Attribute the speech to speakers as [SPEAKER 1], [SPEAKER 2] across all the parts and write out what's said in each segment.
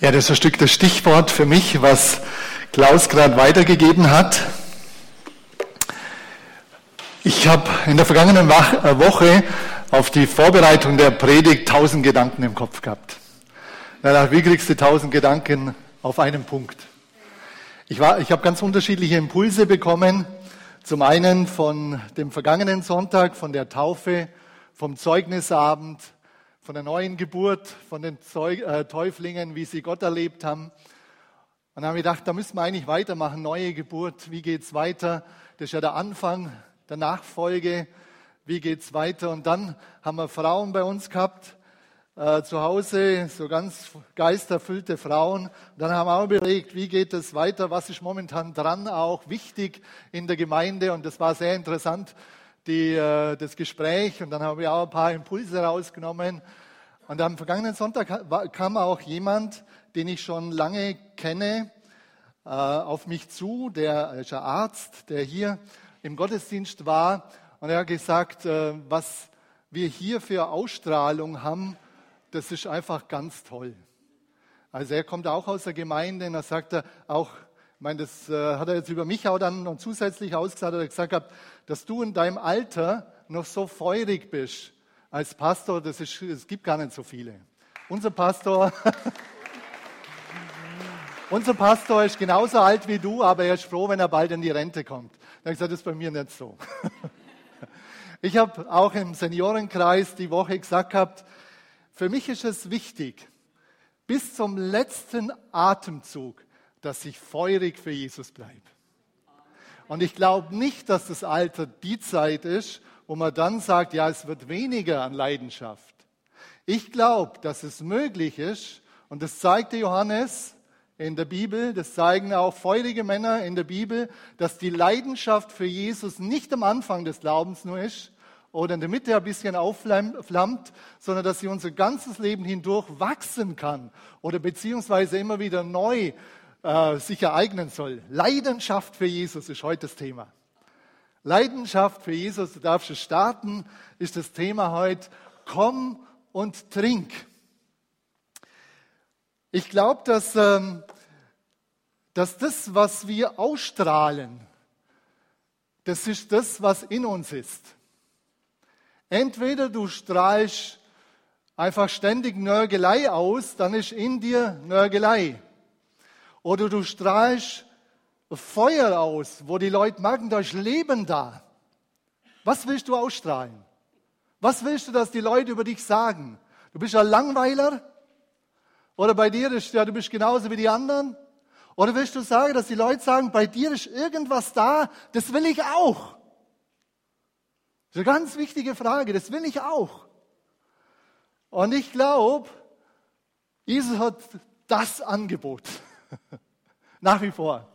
[SPEAKER 1] Ja, das ist ein Stück das Stichwort für mich, was Klaus gerade weitergegeben hat. Ich habe in der vergangenen äh, Woche auf die Vorbereitung der Predigt tausend Gedanken im Kopf gehabt. wie kriegst du tausend Gedanken auf einen Punkt? Ich, war, ich habe ganz unterschiedliche Impulse bekommen. Zum einen von dem vergangenen Sonntag, von der Taufe, vom Zeugnisabend, von der neuen Geburt, von den Zeug, äh, Täuflingen, wie sie Gott erlebt haben. Und dann haben wir gedacht, da müssen wir eigentlich weitermachen, neue Geburt, wie geht es weiter? Das ist ja der Anfang der Nachfolge, wie geht es weiter? Und dann haben wir Frauen bei uns gehabt, äh, zu Hause, so ganz geisterfüllte Frauen. Und dann haben wir auch überlegt, wie geht es weiter, was ist momentan dran, auch wichtig in der Gemeinde. Und das war sehr interessant, die, äh, das Gespräch und dann haben wir auch ein paar Impulse rausgenommen. Und am vergangenen Sonntag kam auch jemand, den ich schon lange kenne, äh, auf mich zu, der ist ein Arzt, der hier im Gottesdienst war. Und er hat gesagt, äh, was wir hier für Ausstrahlung haben, das ist einfach ganz toll. Also er kommt auch aus der Gemeinde und er sagt auch, ich meine, das äh, hat er jetzt über mich auch dann noch zusätzlich ausgesagt, hat er gesagt hat, dass du in deinem Alter noch so feurig bist als Pastor, das ist, es gibt gar nicht so viele. Unser Pastor, unser Pastor ist genauso alt wie du, aber er ist froh, wenn er bald in die Rente kommt. Dann habe ich gesagt, das ist bei mir nicht so. Ich habe auch im Seniorenkreis die Woche gesagt gehabt, für mich ist es wichtig, bis zum letzten Atemzug dass ich feurig für Jesus bleibe. Und ich glaube nicht, dass das Alter die Zeit ist, wo man dann sagt, ja, es wird weniger an Leidenschaft. Ich glaube, dass es möglich ist, und das zeigte Johannes in der Bibel, das zeigen auch feurige Männer in der Bibel, dass die Leidenschaft für Jesus nicht am Anfang des Glaubens nur ist oder in der Mitte ein bisschen aufflammt, sondern dass sie unser ganzes Leben hindurch wachsen kann oder beziehungsweise immer wieder neu äh, sich ereignen soll. Leidenschaft für Jesus ist heute das Thema. Leidenschaft für Jesus, du darfst es starten, ist das Thema heute. Komm und trink. Ich glaube, dass, ähm, dass das, was wir ausstrahlen, das ist das, was in uns ist. Entweder du strahlst einfach ständig Nörgelei aus, dann ist in dir Nörgelei. Oder du strahlst Feuer aus, wo die Leute merken, da ist Leben da. Was willst du ausstrahlen? Was willst du, dass die Leute über dich sagen? Du bist ein Langweiler? Oder bei dir ist, ja, du bist genauso wie die anderen? Oder willst du sagen, dass die Leute sagen, bei dir ist irgendwas da, das will ich auch? Das ist eine ganz wichtige Frage, das will ich auch. Und ich glaube, Jesus hat das Angebot. Nach wie vor.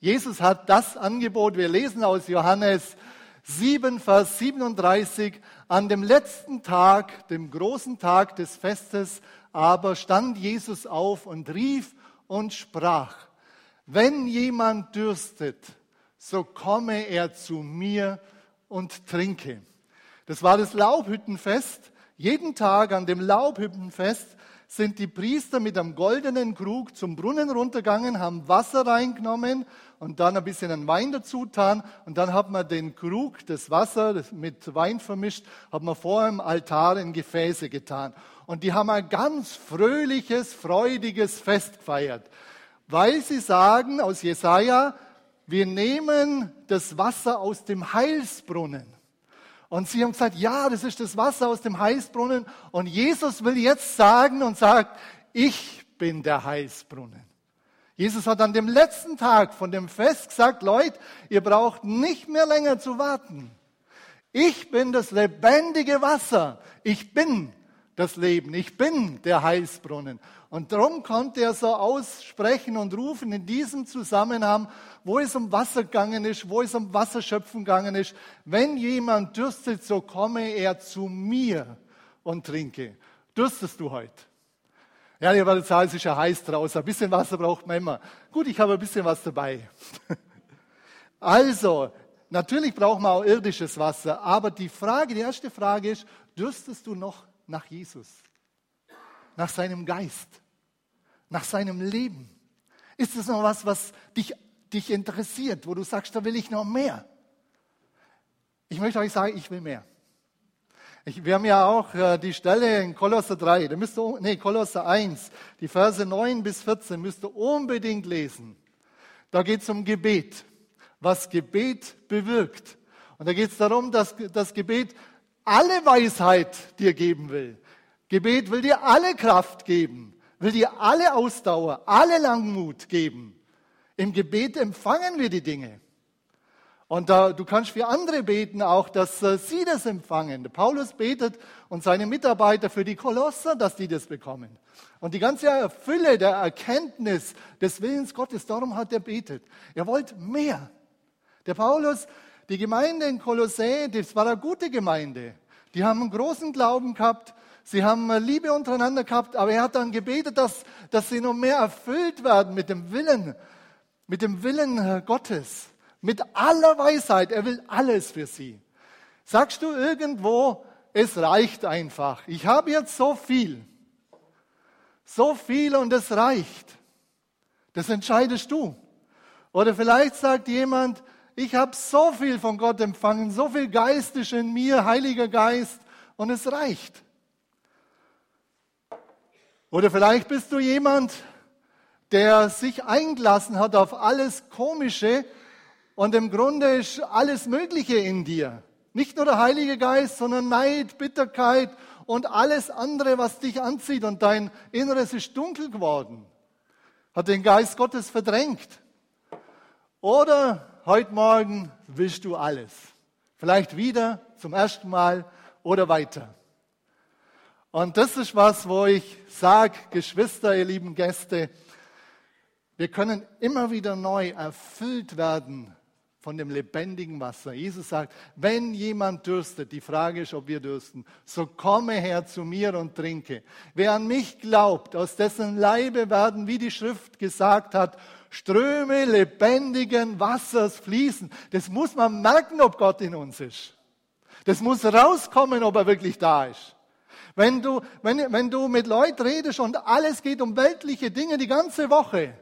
[SPEAKER 1] Jesus hat das Angebot, wir lesen aus Johannes 7, Vers 37, an dem letzten Tag, dem großen Tag des Festes, aber stand Jesus auf und rief und sprach, wenn jemand dürstet, so komme er zu mir und trinke. Das war das Laubhüttenfest. Jeden Tag an dem Laubhüttenfest sind die Priester mit einem goldenen Krug zum Brunnen runtergegangen, haben Wasser reingenommen und dann ein bisschen an Wein dazu getan. Und dann hat man den Krug, das Wasser mit Wein vermischt, hat man vor dem Altar in Gefäße getan. Und die haben ein ganz fröhliches, freudiges Fest gefeiert, weil sie sagen aus Jesaja, wir nehmen das Wasser aus dem Heilsbrunnen. Und sie haben gesagt, ja, das ist das Wasser aus dem Heißbrunnen. Und Jesus will jetzt sagen und sagt, ich bin der Heißbrunnen. Jesus hat an dem letzten Tag von dem Fest gesagt, Leute, ihr braucht nicht mehr länger zu warten. Ich bin das lebendige Wasser. Ich bin das Leben. Ich bin der Heißbrunnen. Und darum konnte er so aussprechen und rufen in diesem Zusammenhang, wo es um Wasser gegangen ist, wo es um Wasserschöpfen gegangen ist. Wenn jemand dürstet, so komme er zu mir und trinke. Dürstest du heute? Ja, werdet sagen, es ist ja heiß draußen. Ein bisschen Wasser braucht man immer. Gut, ich habe ein bisschen was dabei. Also, natürlich braucht man auch irdisches Wasser. Aber die Frage, die erste Frage ist, dürstest du noch nach Jesus? Nach seinem Geist? nach seinem Leben? Ist es noch was, was dich, dich interessiert, wo du sagst, da will ich noch mehr? Ich möchte euch sagen, ich will mehr. Ich, wir haben ja auch äh, die Stelle in Kolosser 3, da müsst ihr, nee, Kolosser 1, die Verse 9 bis 14 müsst ihr unbedingt lesen. Da geht es um Gebet, was Gebet bewirkt. Und da geht es darum, dass das Gebet alle Weisheit dir geben will. Gebet will dir alle Kraft geben, will dir alle Ausdauer, alle Langmut geben. Im Gebet empfangen wir die Dinge. Und da, du kannst für andere beten auch, dass äh, sie das empfangen. Paulus betet und seine Mitarbeiter für die Kolosser, dass die das bekommen. Und die ganze Fülle der Erkenntnis des Willens Gottes, darum hat er betet. Er wollte mehr. Der Paulus, die Gemeinde in Kolossä, das war eine gute Gemeinde. Die haben einen großen Glauben gehabt, sie haben Liebe untereinander gehabt, aber er hat dann gebetet, dass, dass sie noch mehr erfüllt werden mit dem Willen, mit dem Willen äh, Gottes. Mit aller Weisheit. Er will alles für sie. Sagst du irgendwo, es reicht einfach. Ich habe jetzt so viel. So viel und es reicht. Das entscheidest du. Oder vielleicht sagt jemand, ich habe so viel von Gott empfangen, so viel Geist ist in mir, Heiliger Geist, und es reicht. Oder vielleicht bist du jemand, der sich eingelassen hat auf alles Komische und im Grunde ist alles Mögliche in dir. Nicht nur der Heilige Geist, sondern Neid, Bitterkeit und alles andere, was dich anzieht. Und dein Inneres ist dunkel geworden. Hat den Geist Gottes verdrängt. Oder heute Morgen willst du alles. Vielleicht wieder zum ersten Mal oder weiter. Und das ist was, wo ich sage, Geschwister, ihr lieben Gäste, wir können immer wieder neu erfüllt werden von dem lebendigen Wasser. Jesus sagt, wenn jemand dürstet, die Frage ist, ob wir dürsten, so komme her zu mir und trinke. Wer an mich glaubt, aus dessen Leibe werden, wie die Schrift gesagt hat, Ströme lebendigen Wassers fließen. Das muss man merken, ob Gott in uns ist. Das muss rauskommen, ob er wirklich da ist. Wenn du, wenn, wenn du mit Leuten redest und alles geht um weltliche Dinge die ganze Woche,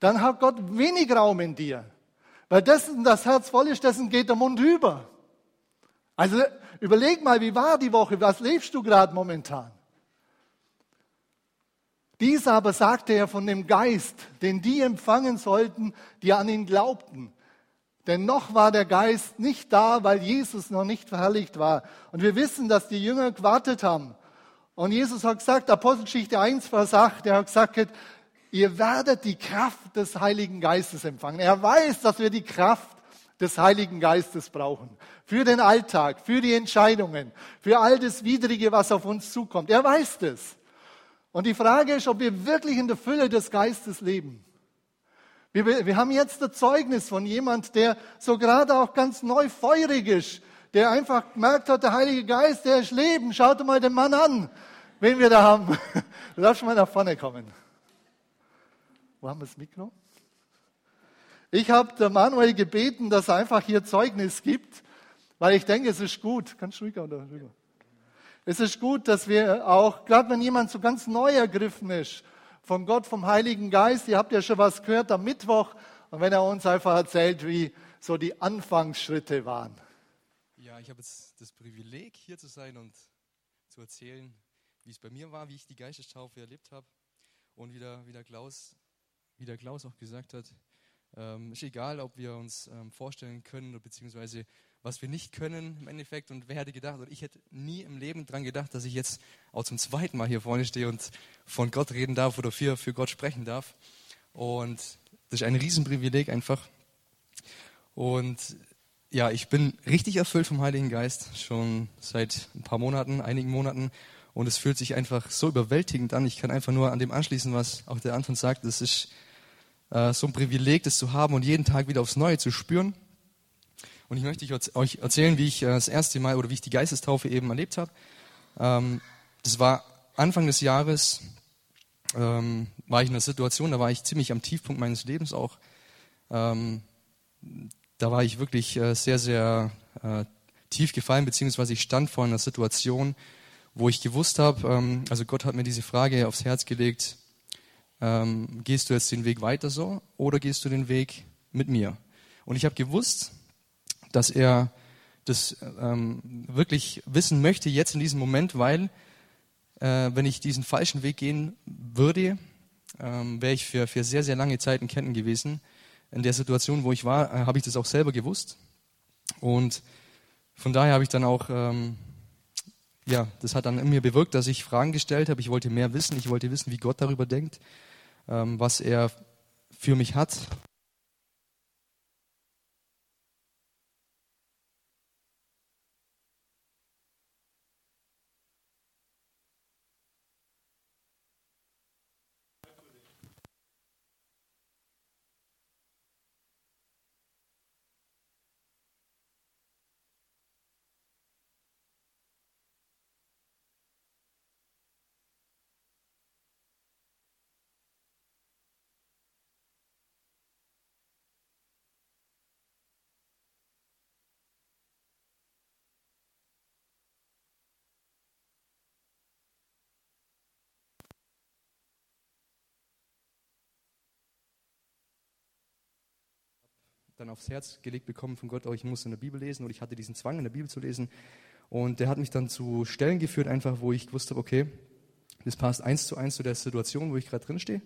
[SPEAKER 1] dann hat Gott wenig Raum in dir. Weil dessen das Herz voll ist, dessen geht der Mund über. Also überleg mal, wie war die Woche? Was lebst du gerade momentan? Dies aber sagte er von dem Geist, den die empfangen sollten, die an ihn glaubten. Denn noch war der Geist nicht da, weil Jesus noch nicht verherrlicht war. Und wir wissen, dass die Jünger gewartet haben. Und Jesus hat gesagt, Apostelgeschichte 1, Vers 8, er hat gesagt, ihr werdet die Kraft des Heiligen Geistes empfangen. Er weiß, dass wir die Kraft des Heiligen Geistes brauchen. Für den Alltag, für die Entscheidungen, für all das Widrige, was auf uns zukommt. Er weiß das. Und die Frage ist, ob wir wirklich in der Fülle des Geistes leben. Wir, wir haben jetzt das Zeugnis von jemand, der so gerade auch ganz neu feurig ist, der einfach gemerkt hat, der Heilige Geist, der ist Leben. Schaut mal den Mann an, wen wir da haben. Darfst mal nach vorne kommen. Wo haben wir das Mikro? Ich habe der Manuel gebeten, dass er einfach hier Zeugnis gibt, weil ich denke, es ist gut. Kannst du ruhiger oder rüber? Es ist gut, dass wir auch, gerade wenn jemand so ganz neu ergriffen ist, von Gott, vom Heiligen Geist, ihr habt ja schon was gehört am Mittwoch, und wenn er uns einfach erzählt, wie so die Anfangsschritte waren.
[SPEAKER 2] Ja, ich habe jetzt das Privileg, hier zu sein und zu erzählen, wie es bei mir war, wie ich die Geistestaufe erlebt habe. Und wie der, wie der Klaus wie der Klaus auch gesagt hat, ähm, ist egal, ob wir uns ähm, vorstellen können, beziehungsweise was wir nicht können im Endeffekt. Und wer hätte gedacht, oder ich hätte nie im Leben dran gedacht, dass ich jetzt auch zum zweiten Mal hier vorne stehe und von Gott reden darf oder für, für Gott sprechen darf. Und das ist ein Riesenprivileg einfach. Und ja, ich bin richtig erfüllt vom Heiligen Geist, schon seit ein paar Monaten, einigen Monaten. Und es fühlt sich einfach so überwältigend an. Ich kann einfach nur an dem anschließen, was auch der Anton sagt. Das ist so ein Privileg, das zu haben und jeden Tag wieder aufs Neue zu spüren. Und ich möchte euch erzählen, wie ich äh, das erste Mal oder wie ich die Geistestaufe eben erlebt habe. Ähm, das war Anfang des Jahres, ähm, war ich in einer Situation, da war ich ziemlich am Tiefpunkt meines Lebens auch. Ähm, da war ich wirklich äh, sehr, sehr äh, tief gefallen, beziehungsweise ich stand vor einer Situation, wo ich gewusst habe, also Gott hat mir diese Frage aufs Herz gelegt, ähm, gehst du jetzt den Weg weiter so oder gehst du den Weg mit mir? Und ich habe gewusst, dass er das ähm, wirklich wissen möchte jetzt in diesem Moment, weil äh, wenn ich diesen falschen Weg gehen würde, ähm, wäre ich für, für sehr, sehr lange Zeit in Ketten gewesen. In der Situation, wo ich war, äh, habe ich das auch selber gewusst. Und von daher habe ich dann auch, ähm, ja, das hat dann in mir bewirkt, dass ich Fragen gestellt habe. Ich wollte mehr wissen. Ich wollte wissen, wie Gott darüber denkt, was er für mich hat, dann aufs Herz gelegt bekommen von Gott, oh, ich muss in der Bibel lesen oder ich hatte diesen Zwang, in der Bibel zu lesen. Und der hat mich dann zu Stellen geführt, einfach wo ich gewusst habe, okay, das passt eins zu eins zu der Situation, wo ich gerade drin stehe.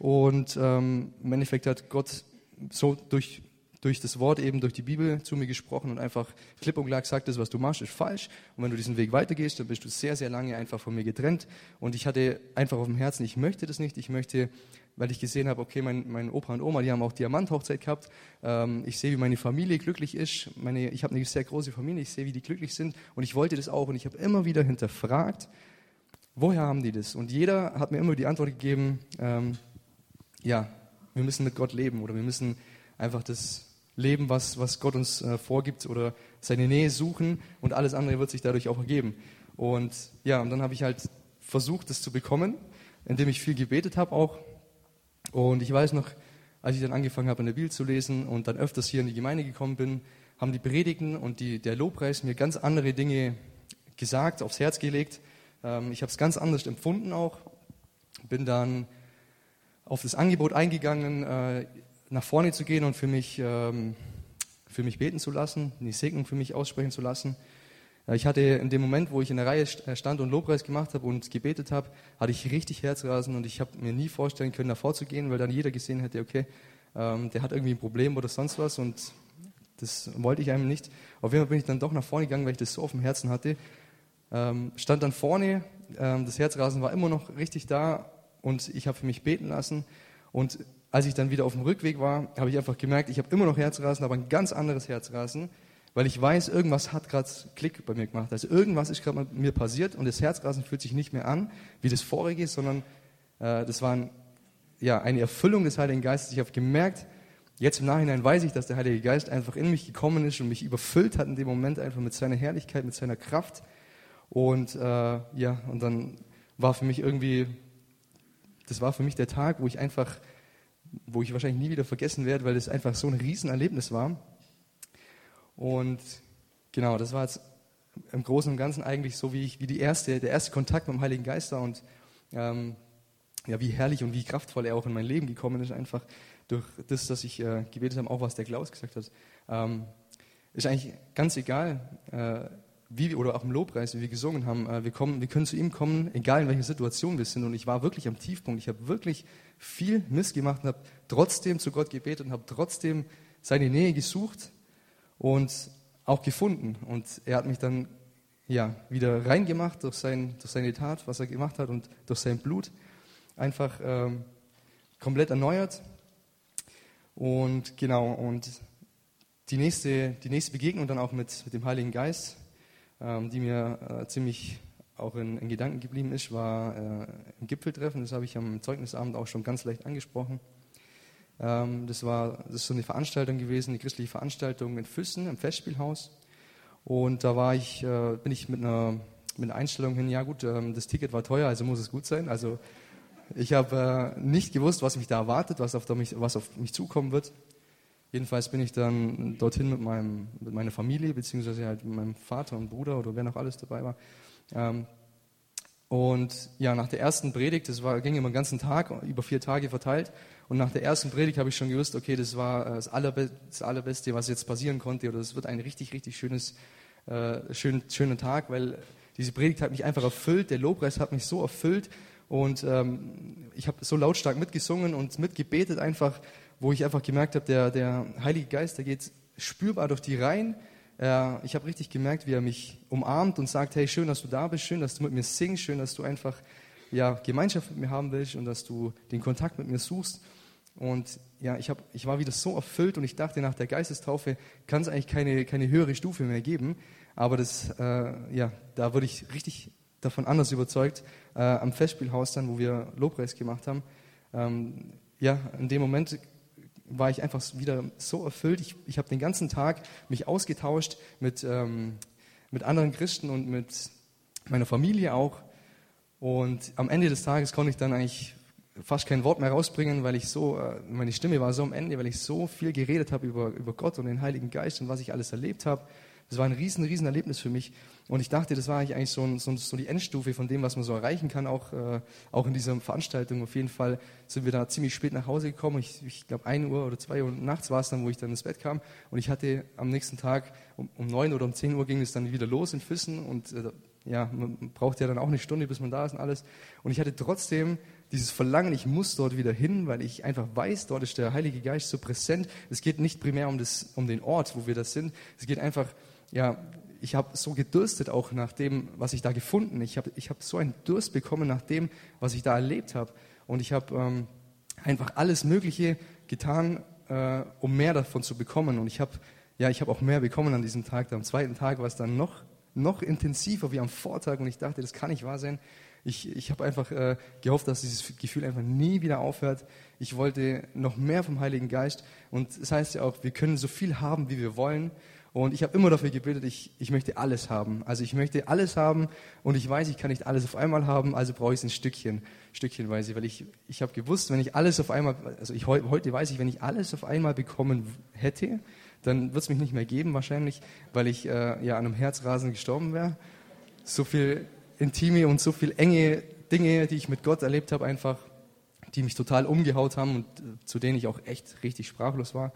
[SPEAKER 2] Und ähm, im Endeffekt hat Gott so durch, durch das Wort eben, durch die Bibel zu mir gesprochen und einfach klipp und klar gesagt, das, was du machst, ist falsch. Und wenn du diesen Weg weitergehst, dann bist du sehr, sehr lange einfach von mir getrennt. Und ich hatte einfach auf dem Herzen, ich möchte das nicht. Ich möchte weil ich gesehen habe, okay, mein, mein Opa und Oma, die haben auch Diamanthochzeit gehabt. Ähm, ich sehe, wie meine Familie glücklich ist. Meine, ich habe eine sehr große Familie, ich sehe, wie die glücklich sind. Und ich wollte das auch. Und ich habe immer wieder hinterfragt, woher haben die das? Und jeder hat mir immer die Antwort gegeben, ähm, ja, wir müssen mit Gott leben oder wir müssen einfach das leben, was, was Gott uns äh, vorgibt oder seine Nähe suchen und alles andere wird sich dadurch auch ergeben. Und ja, und dann habe ich halt versucht, das zu bekommen, indem ich viel gebetet habe auch und ich weiß noch, als ich dann angefangen habe, in der Bibel zu lesen und dann öfters hier in die Gemeinde gekommen bin, haben die Predigten und die, der Lobpreis mir ganz andere Dinge gesagt, aufs Herz gelegt. Ähm, ich habe es ganz anders empfunden auch. Bin dann auf das Angebot eingegangen, äh, nach vorne zu gehen und für mich, ähm, für mich beten zu lassen, die Segnung für mich aussprechen zu lassen. Ich hatte in dem Moment, wo ich in der Reihe äh, stand und Lobpreis gemacht habe und gebetet habe, hatte ich richtig Herzrasen und ich habe mir nie vorstellen können, davor zu gehen, weil dann jeder gesehen hätte, okay, ähm, der hat irgendwie ein Problem oder sonst was und das wollte ich einem nicht. Auf jeden Fall bin ich dann doch nach vorne gegangen, weil ich das so auf dem Herzen hatte. Ähm, stand dann vorne, ähm, das Herzrasen war immer noch richtig da und ich habe für mich beten lassen und als ich dann wieder auf dem Rückweg war, habe ich einfach gemerkt, ich habe immer noch Herzrasen, aber ein ganz anderes Herzrasen weil ich weiß, irgendwas hat gerade Klick bei mir gemacht. Also irgendwas ist gerade mit mir passiert und das Herzrasen fühlt sich nicht mehr an wie das vorige, sondern äh, das war ein, ja, eine Erfüllung des Heiligen Geistes. Ich habe gemerkt, jetzt im Nachhinein weiß ich, dass der Heilige Geist einfach in mich gekommen ist und mich überfüllt hat in dem Moment einfach mit seiner Herrlichkeit, mit seiner Kraft. Und äh, ja, und dann war für mich irgendwie, das war für mich der Tag, wo ich einfach, wo ich wahrscheinlich nie wieder vergessen werde, weil das einfach so ein Riesenerlebnis war. Und genau, das war jetzt im Großen und Ganzen eigentlich so wie, ich, wie die erste, der erste Kontakt mit dem Heiligen Geist war und ähm, ja, wie herrlich und wie kraftvoll er auch in mein Leben gekommen ist, einfach durch das, dass ich äh, gebetet habe, auch was der Klaus gesagt hat. Ähm, ist eigentlich ganz egal, äh, wie wir, oder auch im Lobpreis, wie wir gesungen haben, äh, wir, kommen, wir können zu ihm kommen, egal in welcher Situation wir sind. Und ich war wirklich am Tiefpunkt. Ich habe wirklich viel Mist gemacht und habe trotzdem zu Gott gebetet und habe trotzdem seine Nähe gesucht und auch gefunden. Und er hat mich dann ja, wieder reingemacht durch, sein, durch seine Tat, was er gemacht hat und durch sein Blut. Einfach ähm, komplett erneuert. Und genau, und die nächste, die nächste Begegnung dann auch mit, mit dem Heiligen Geist, ähm, die mir äh, ziemlich auch in, in, Gedanken geblieben ist, war äh, im Gipfeltreffen. Das habe ich am Zeugnisabend auch schon ganz leicht angesprochen. Ähm, das war das ist so eine Veranstaltung gewesen, eine christliche Veranstaltung in Füssen im Festspielhaus. Und da war ich, äh, bin ich mit einer, mit einer Einstellung hin, ja gut, ähm, das Ticket war teuer, also muss es gut sein. Also ich habe äh, nicht gewusst, was mich da erwartet, was auf, mich, was auf mich zukommen wird. Jedenfalls bin ich dann dorthin mit, meinem, mit meiner Familie, beziehungsweise halt mit meinem Vater und Bruder oder wer noch alles dabei war. Ähm, Und ja, nach der ersten Predigt, das war, ging immer den ganzen Tag, über vier Tage verteilt. Und nach der ersten Predigt habe ich schon gewusst, okay, das war äh, das, Allerbe das Allerbeste, was jetzt passieren konnte. Oder das wird ein richtig, richtig schönes, äh, schön, schöner Tag, weil diese Predigt hat mich einfach erfüllt. Der Lobpreis hat mich so erfüllt. Und ähm, ich habe so lautstark mitgesungen und mitgebetet einfach, wo ich einfach gemerkt habe, der, der Heilige Geist, der geht spürbar durch die Reihen äh, ich habe richtig gemerkt, wie er mich umarmt und sagt, hey, schön, dass du da bist, schön, dass du mit mir singst, schön, dass du einfach ja, Gemeinschaft mit mir haben willst und dass du den Kontakt mit mir suchst. Und ja, ich, hab, ich war wieder so erfüllt und ich dachte, nach der Geistestaufe kann es eigentlich keine, keine höhere Stufe mehr geben. Aber das, äh, ja, da wurde ich richtig davon anders überzeugt, äh, am Festspielhaus dann, wo wir Lobpreis gemacht haben. Ähm, ja, in dem Moment war ich einfach wieder so erfüllt. Ich, ich habe den ganzen Tag mich ausgetauscht mit, ähm, mit anderen Christen und mit meiner Familie auch. Und am Ende des Tages konnte ich dann eigentlich fast kein Wort mehr rausbringen, weil ich so, äh, meine Stimme war so am Ende, weil ich so viel geredet habe über, über Gott und den Heiligen Geist und was ich alles erlebt habe. Das war ein riesen, riesen Erlebnis für mich. Und ich dachte, das war eigentlich so, so, so die Endstufe von dem, was man so erreichen kann, auch, äh, auch in dieser Veranstaltung. Auf jeden Fall sind wir da ziemlich spät nach Hause gekommen. Ich, ich glaube, 1 Uhr oder 2 Uhr nachts war es dann, wo ich dann ins Bett kam. Und ich hatte am nächsten Tag um, um 9 oder um 10 Uhr ging es dann wieder los in Füssen. Und äh, ja, man braucht ja dann auch eine Stunde, bis man da ist und alles. Und ich hatte trotzdem dieses Verlangen, ich muss dort wieder hin, weil ich einfach weiß, dort ist der Heilige Geist so präsent. Es geht nicht primär um, das, um den Ort, wo wir das sind. Es geht einfach ja, ich habe so gedürstet auch nach dem, was ich da gefunden. Ich habe ich hab so einen Durst bekommen nach dem, was ich da erlebt habe. Und ich habe ähm, einfach alles Mögliche getan, äh, um mehr davon zu bekommen. Und ich habe ja, habe auch mehr bekommen an diesem Tag. Am zweiten Tag war es dann noch, noch intensiver wie am Vortag. Und ich dachte, das kann nicht wahr sein. Ich, ich habe einfach äh, gehofft, dass dieses Gefühl einfach nie wieder aufhört. Ich wollte noch mehr vom Heiligen Geist. Und das heißt ja auch, wir können so viel haben, wie wir wollen. Und ich habe immer dafür gebetet, ich, ich möchte alles haben. Also ich möchte alles haben und ich weiß, ich kann nicht alles auf einmal haben, also brauche ich es ein Stückchen, stückchenweise. Weil ich, ich habe gewusst, wenn ich alles auf einmal, also ich, heute weiß ich, wenn ich alles auf einmal bekommen hätte, dann wird es mich nicht mehr geben wahrscheinlich, weil ich äh, ja an einem Herzrasen gestorben wäre. So viel intime und so viel enge Dinge, die ich mit Gott erlebt habe, einfach, die mich total umgehaut haben und äh, zu denen ich auch echt richtig sprachlos war.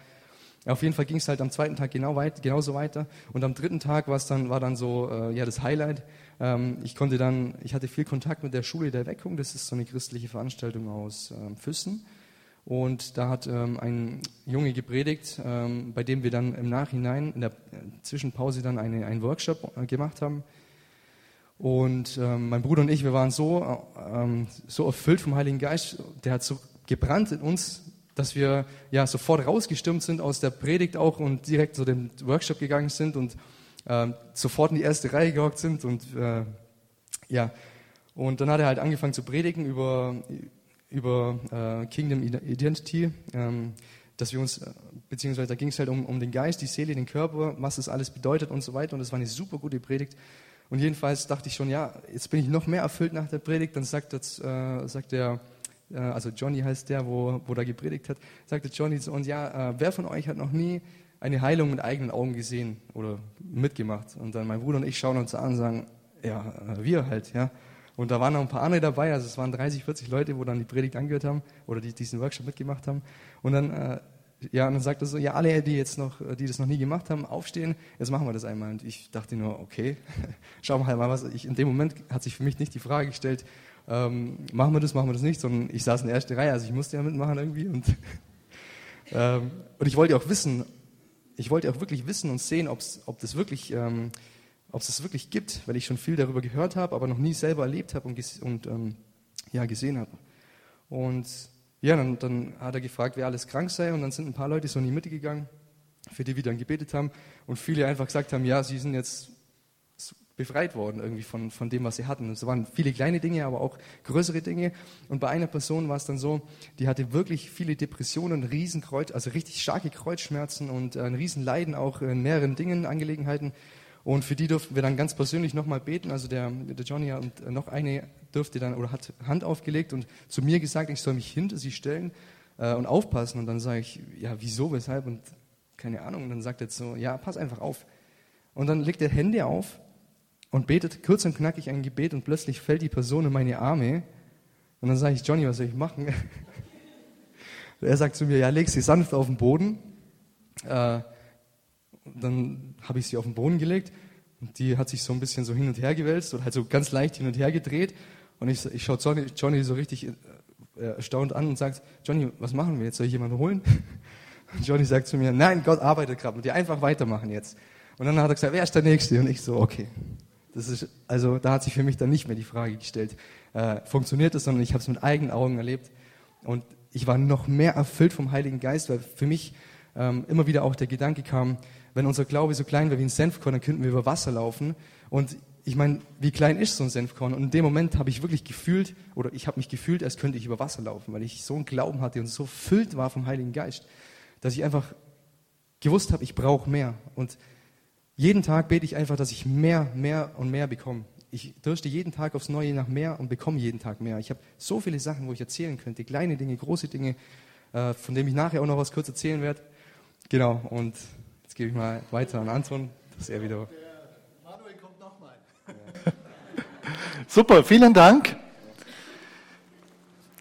[SPEAKER 2] Auf jeden Fall ging es halt am zweiten Tag genau weit, genauso weiter. Und am dritten Tag dann, war dann so äh, ja, das Highlight. Ähm, ich konnte dann, ich hatte viel Kontakt mit der Schule der Weckung. Das ist so eine christliche Veranstaltung aus ähm, Füssen. Und da hat ähm, ein Junge gepredigt, ähm, bei dem wir dann im Nachhinein in der Zwischenpause dann eine, einen Workshop äh, gemacht haben. Und ähm, mein Bruder und ich, wir waren so, äh, so erfüllt vom Heiligen Geist, der hat so gebrannt in uns, dass wir ja sofort rausgestimmt sind aus der Predigt auch und direkt zu dem Workshop gegangen sind und äh, sofort in die erste Reihe gehockt sind und äh, ja und dann hat er halt angefangen zu predigen über über äh, Kingdom Identity, ähm, dass wir uns äh, beziehungsweise da ging es halt um, um den Geist, die Seele, den Körper, was das alles bedeutet und so weiter und das war eine super gute Predigt. Und jedenfalls dachte ich schon, ja, jetzt bin ich noch mehr erfüllt nach der Predigt. Dann sagt, das, äh, sagt äh, also Johnny heißt der, wo, wo da gepredigt hat, sagte Johnny zu uns, ja, äh, wer von euch hat noch nie eine Heilung mit eigenen Augen gesehen oder mitgemacht? Und dann mein Bruder und ich schauen uns an und sagen, ja, äh, wir halt, ja. Und da waren noch ein paar andere dabei, also es waren 30, 40 Leute, wo dann die Predigt angehört haben oder die diesen Workshop mitgemacht haben. Und dann, äh, ja, und dann sagt er so, ja, alle, die jetzt noch, die das noch nie gemacht haben, aufstehen, jetzt machen wir das einmal. Und ich dachte nur, okay, schauen wir halt mal, was ich, in dem Moment hat sich für mich nicht die Frage gestellt, ähm, machen wir das, machen wir das nicht, sondern ich saß in der ersten Reihe, also ich musste ja mitmachen irgendwie. Und, ähm, und ich wollte auch wissen, ich wollte auch wirklich wissen und sehen, ob's, ob das ähm, es das wirklich gibt, weil ich schon viel darüber gehört habe, aber noch nie selber erlebt habe und, und ähm, ja, gesehen habe. Und ja, dann, dann, hat er gefragt, wer alles krank sei, und dann sind ein paar Leute so in die Mitte gegangen, für die wir dann gebetet haben, und viele einfach gesagt haben, ja, sie sind jetzt befreit worden irgendwie von, von dem, was sie hatten. Es waren viele kleine Dinge, aber auch größere Dinge. Und bei einer Person war es dann so, die hatte wirklich viele Depressionen, Riesenkreuz, also richtig starke Kreuzschmerzen und ein Riesenleiden auch in mehreren Dingen, Angelegenheiten. Und für die durften wir dann ganz persönlich nochmal beten. Also der, der Johnny und noch eine durfte dann oder hat Hand aufgelegt und zu mir gesagt, ich soll mich hinter sie stellen äh, und aufpassen. Und dann sage ich, ja, wieso, weshalb? Und keine Ahnung. Und dann sagt er so, ja, pass einfach auf. Und dann legt er Hände auf und betet kurz und knackig ein Gebet und plötzlich fällt die Person in meine Arme. Und dann sage ich, Johnny, was soll ich machen? er sagt zu mir, ja, leg sie sanft auf den Boden. Äh, dann habe ich sie auf den Boden gelegt und die hat sich so ein bisschen so hin und her gewälzt oder halt so ganz leicht hin und her gedreht. Und ich, ich schaue Johnny, Johnny so richtig äh, erstaunt an und sagt, Johnny, was machen wir jetzt? Soll ich jemanden holen? Und Johnny sagt zu mir, nein, Gott arbeitet gerade mit dir, einfach weitermachen jetzt. Und dann hat er gesagt, wer ist der Nächste? Und ich so, okay. Das ist, also da hat sich für mich dann nicht mehr die Frage gestellt, äh, funktioniert es, sondern ich habe es mit eigenen Augen erlebt. Und ich war noch mehr erfüllt vom Heiligen Geist, weil für mich ähm, immer wieder auch der Gedanke kam, wenn unser Glaube so klein wäre wie ein Senfkorn, dann könnten wir über Wasser laufen. Und ich meine, wie klein ist so ein Senfkorn? Und in dem Moment habe ich wirklich gefühlt, oder ich habe mich gefühlt, als könnte ich über Wasser laufen, weil ich so einen Glauben hatte und so füllt war vom Heiligen Geist, dass ich einfach gewusst habe, ich brauche mehr. Und jeden Tag bete ich einfach, dass ich mehr, mehr und mehr bekomme. Ich dürste jeden Tag aufs Neue nach mehr und bekomme jeden Tag mehr. Ich habe so viele Sachen, wo ich erzählen könnte, kleine Dinge, große Dinge, äh, von denen ich nachher auch noch was kurz erzählen werde. Genau, und jetzt gebe ich mal weiter an Anton, dass er wieder. Manuel kommt
[SPEAKER 1] nochmal. Super, vielen Dank.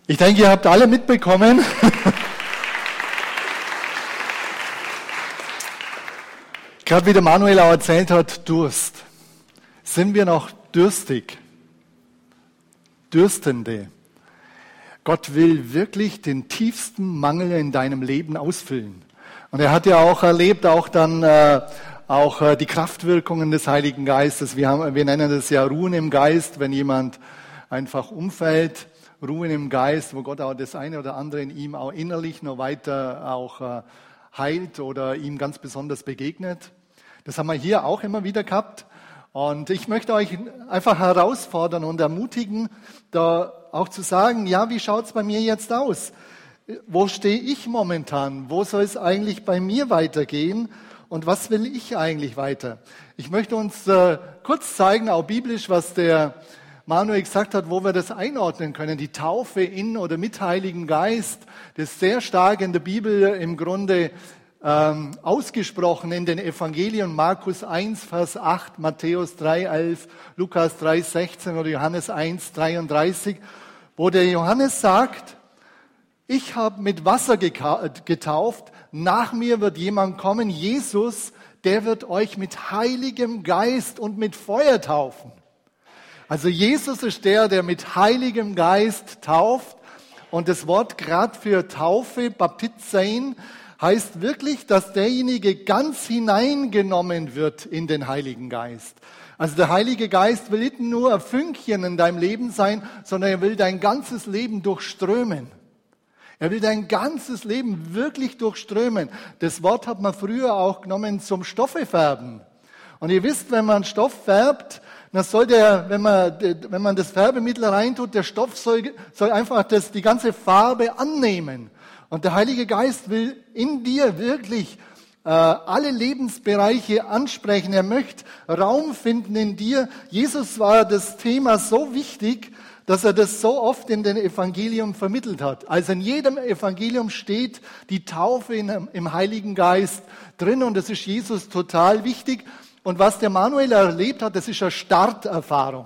[SPEAKER 1] Ich denke, ihr habt alle mitbekommen. Gerade wie der Manuel auch erzählt hat, Durst. Sind wir noch dürstig? Dürstende. Gott will wirklich den tiefsten Mangel in deinem Leben ausfüllen. Und er hat ja auch erlebt, auch dann äh, auch äh, die Kraftwirkungen des Heiligen Geistes. Wir, haben, wir nennen das ja Ruhen im Geist, wenn jemand einfach umfällt. Ruhen im Geist, wo Gott auch das eine oder andere in ihm auch innerlich noch weiter auch äh, heilt oder ihm ganz besonders begegnet. Das haben wir hier auch immer wieder gehabt. Und ich möchte euch einfach herausfordern und ermutigen, da auch zu sagen, ja, wie schaut's bei mir jetzt aus? wo stehe ich momentan? Wo soll es eigentlich bei mir weitergehen? Und was will ich eigentlich weiter? Ich möchte uns äh, kurz zeigen, auch biblisch, was der Manuel gesagt hat, wo wir das einordnen können. Die Taufe in oder mit Heiligen Geist, das sehr stark in der Bibel im Grunde ähm, ausgesprochen in den Evangelien Markus 1, Vers 8, Matthäus 3, 11, Lukas 3, 16 oder Johannes 1, 33, wo der Johannes sagt, ich habe mit Wasser getauft, nach mir wird jemand kommen, Jesus, der wird euch mit heiligem Geist und mit Feuer taufen. Also Jesus ist der, der mit heiligem Geist tauft. Und das Wort gerade für Taufe, Baptizein, heißt wirklich, dass derjenige ganz hineingenommen wird in den Heiligen Geist. Also der Heilige Geist will nicht nur ein Fünkchen in deinem Leben sein, sondern er will dein ganzes Leben durchströmen. Er will dein ganzes Leben wirklich durchströmen. Das Wort hat man früher auch genommen zum Stoffe färben. Und ihr wisst, wenn man Stoff färbt, dann soll der, wenn man, wenn man das Färbemittel reintut, der Stoff soll, soll einfach das, die ganze Farbe annehmen. Und der Heilige Geist will in dir wirklich äh, alle Lebensbereiche ansprechen. Er möchte Raum finden in dir. Jesus war das Thema so wichtig, dass er das so oft in den Evangelium vermittelt hat. Also in jedem Evangelium steht die Taufe in, im Heiligen Geist drin und das ist Jesus total wichtig. Und was der Manuel erlebt hat, das ist eine Starterfahrung.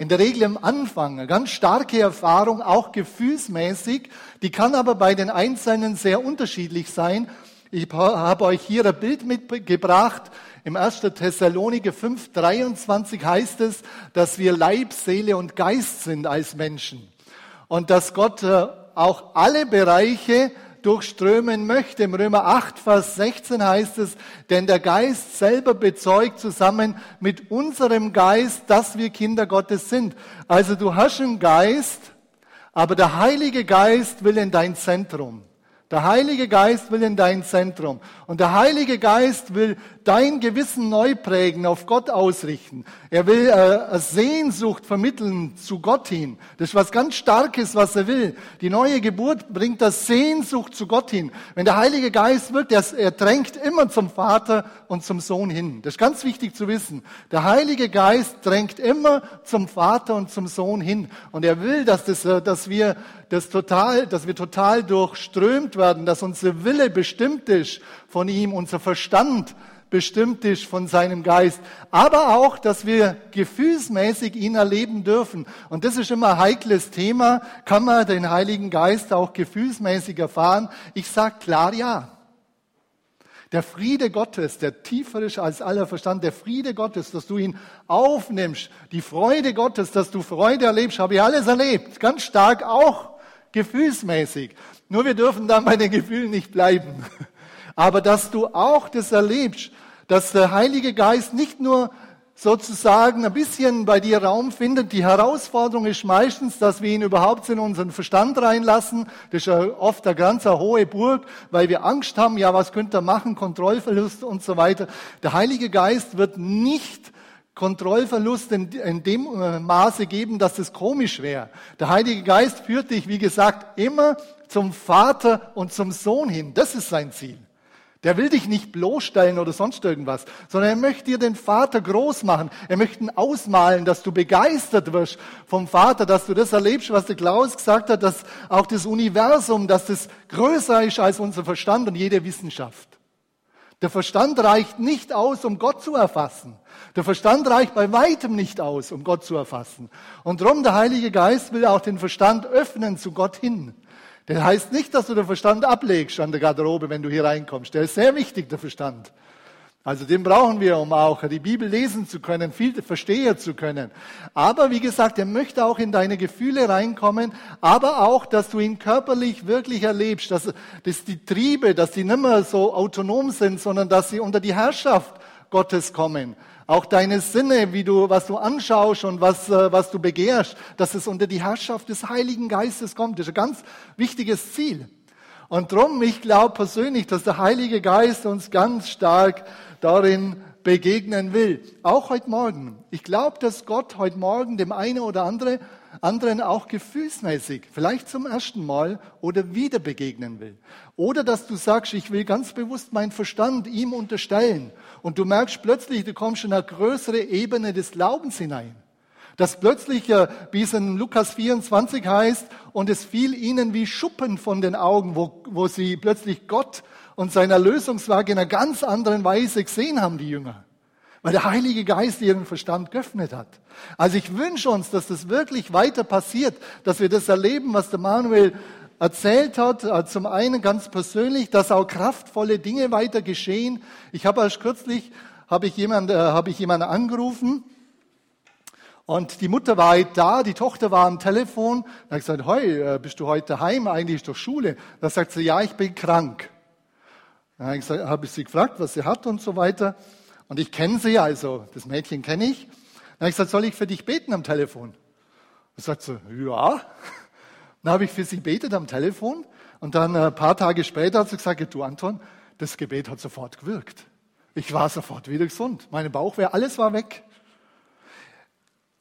[SPEAKER 1] In der Regel am Anfang eine ganz starke Erfahrung, auch gefühlsmäßig. Die kann aber bei den Einzelnen sehr unterschiedlich sein. Ich habe euch hier ein Bild mitgebracht. Im 1. Thessaloniker 5, 23 heißt es, dass wir Leib, Seele und Geist sind als Menschen. Und dass Gott äh, auch alle Bereiche durchströmen möchte. Im Römer 8, Vers 16 heißt es, denn der Geist selber bezeugt zusammen mit unserem Geist, dass wir Kinder Gottes sind. Also du hast einen Geist, aber der Heilige Geist will in dein Zentrum. Der Heilige Geist will in dein Zentrum. Und der Heilige Geist will dein Gewissen neu prägen, auf Gott ausrichten. Er will äh, eine Sehnsucht vermitteln zu Gott hin. Das ist was ganz Starkes, was er will. Die neue Geburt bringt das Sehnsucht zu Gott hin. Wenn der Heilige Geist wirkt, er, er drängt immer zum Vater und zum Sohn hin. Das ist ganz wichtig zu wissen. Der Heilige Geist drängt immer zum Vater und zum Sohn hin. Und er will, dass, das, äh, dass wir das total, dass wir total durchströmt werden, dass unser Wille bestimmt ist von ihm, unser Verstand bestimmt ist von seinem Geist, aber auch, dass wir gefühlsmäßig ihn erleben dürfen. Und das ist immer ein heikles Thema. Kann man den Heiligen Geist auch gefühlsmäßig erfahren? Ich sage klar ja. Der Friede Gottes, der tiefer ist als aller Verstand, der Friede Gottes, dass du ihn aufnimmst, die Freude Gottes, dass du Freude erlebst, habe ich alles erlebt, ganz stark auch gefühlsmäßig. Nur wir dürfen dann bei den Gefühlen nicht bleiben. Aber dass du auch das erlebst, dass der Heilige Geist nicht nur sozusagen ein bisschen bei dir Raum findet. Die Herausforderung ist meistens, dass wir ihn überhaupt in unseren Verstand reinlassen. Das ist ja oft eine ganz hohe Burg, weil wir Angst haben, ja, was könnte er machen, Kontrollverlust und so weiter. Der Heilige Geist wird nicht Kontrollverlust in, in dem äh, Maße geben, dass es komisch wäre. Der Heilige Geist führt dich, wie gesagt, immer zum Vater und zum Sohn hin. Das ist sein Ziel. Der will dich nicht bloßstellen oder sonst irgendwas, sondern er möchte dir den Vater groß machen. Er möchte ihn ausmalen, dass du begeistert wirst vom Vater, dass du das erlebst, was der Klaus gesagt hat, dass auch das Universum, dass das größer ist als unser Verstand und jede Wissenschaft. Der Verstand reicht nicht aus, um Gott zu erfassen. Der Verstand reicht bei weitem nicht aus, um Gott zu erfassen. Und darum der Heilige Geist will auch den Verstand öffnen zu Gott hin. Der heißt nicht, dass du den Verstand ablegst an der Garderobe, wenn du hier reinkommst. Der ist sehr wichtig, der Verstand. Also den brauchen wir, um auch die Bibel lesen zu können, viel verstehen zu können. Aber wie gesagt, er möchte auch in deine Gefühle reinkommen, aber auch, dass du ihn körperlich wirklich erlebst, dass, dass die Triebe, dass die nicht mehr so autonom sind, sondern dass sie unter die Herrschaft Gottes kommen. Auch deine Sinne, wie du, was du anschaust und was, äh, was du begehrst, dass es unter die Herrschaft des Heiligen Geistes kommt. Das ist ein ganz wichtiges Ziel. Und drum, ich glaube persönlich, dass der Heilige Geist uns ganz stark darin begegnen will. Auch heute Morgen. Ich glaube, dass Gott heute Morgen dem einen oder andere, anderen auch gefühlsmäßig, vielleicht zum ersten Mal oder wieder begegnen will. Oder dass du sagst, ich will ganz bewusst meinen Verstand ihm unterstellen. Und du merkst plötzlich, du kommst in eine größere Ebene des Glaubens hinein. Dass plötzlich, wie es in Lukas 24 heißt, und es fiel ihnen wie Schuppen von den Augen, wo, wo sie plötzlich Gott und sein Erlösungswerk in einer ganz anderen Weise gesehen haben, die Jünger. Weil der Heilige Geist ihren Verstand geöffnet hat. Also ich wünsche uns, dass das wirklich weiter passiert, dass wir das erleben, was der Manuel erzählt hat, äh, zum einen ganz persönlich, dass auch kraftvolle Dinge weiter geschehen. Ich habe erst kürzlich, habe ich jemand, äh, habe ich jemanden angerufen, und die Mutter war halt da, die Tochter war am Telefon. Da habe ich gesagt, hey, äh, bist du heute daheim? Eigentlich ist doch Schule. Da sagt sie, ja, ich bin krank. Da habe ich, hab ich sie gefragt, was sie hat und so weiter. Und ich kenne sie, also das Mädchen kenne ich. Dann habe ich gesagt, soll ich für dich beten am Telefon? Da sagt sie, ja. Dann habe ich für sie betet am Telefon und dann ein paar Tage später hat sie gesagt, du Anton, das Gebet hat sofort gewirkt. Ich war sofort wieder gesund. Meine Bauchwehr, alles war weg.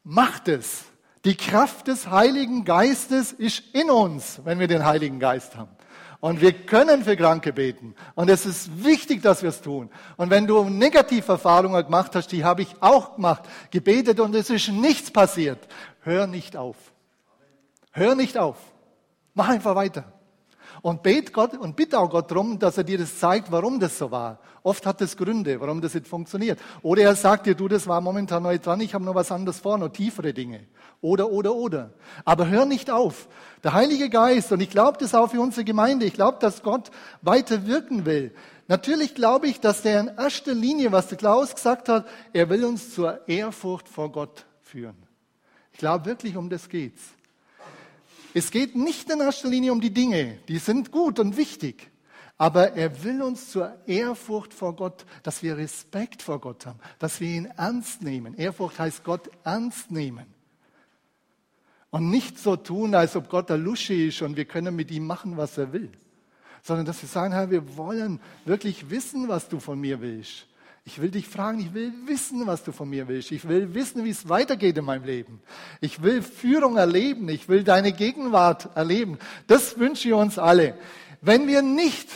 [SPEAKER 1] Macht es. Die Kraft des Heiligen Geistes ist in uns, wenn wir den Heiligen Geist haben. Und wir können für Kranke beten. Und es ist wichtig, dass wir es tun. Und wenn du Negativerfahrungen gemacht hast, die habe ich auch gemacht, gebetet und es ist nichts passiert, hör nicht auf. Hör nicht auf. Mach einfach weiter. Und bet Gott und bitte auch Gott darum, dass er dir das zeigt, warum das so war. Oft hat es Gründe, warum das nicht funktioniert. Oder er sagt dir, du, das war momentan neu dran, ich habe noch was anderes vor, noch tiefere Dinge. Oder, oder, oder. Aber hör nicht auf. Der Heilige Geist, und ich glaube das auch für unsere Gemeinde, ich glaube, dass Gott weiter wirken will. Natürlich glaube ich, dass der in erster Linie, was der Klaus gesagt hat, er will uns zur Ehrfurcht vor Gott führen. Ich glaube wirklich, um das geht's. Es geht nicht in erster Linie um die Dinge, die sind gut und wichtig, aber er will uns zur Ehrfurcht vor Gott, dass wir Respekt vor Gott haben, dass wir ihn ernst nehmen. Ehrfurcht heißt Gott ernst nehmen. Und nicht so tun, als ob Gott der Lusche ist und wir können mit ihm machen, was er will. Sondern dass wir sagen, Herr, wir wollen wirklich wissen, was du von mir willst. Ich will dich fragen, ich will wissen, was du von mir willst. Ich will wissen, wie es weitergeht in meinem Leben. Ich will Führung erleben. Ich will deine Gegenwart erleben. Das wünsche ich uns alle. Wenn wir nicht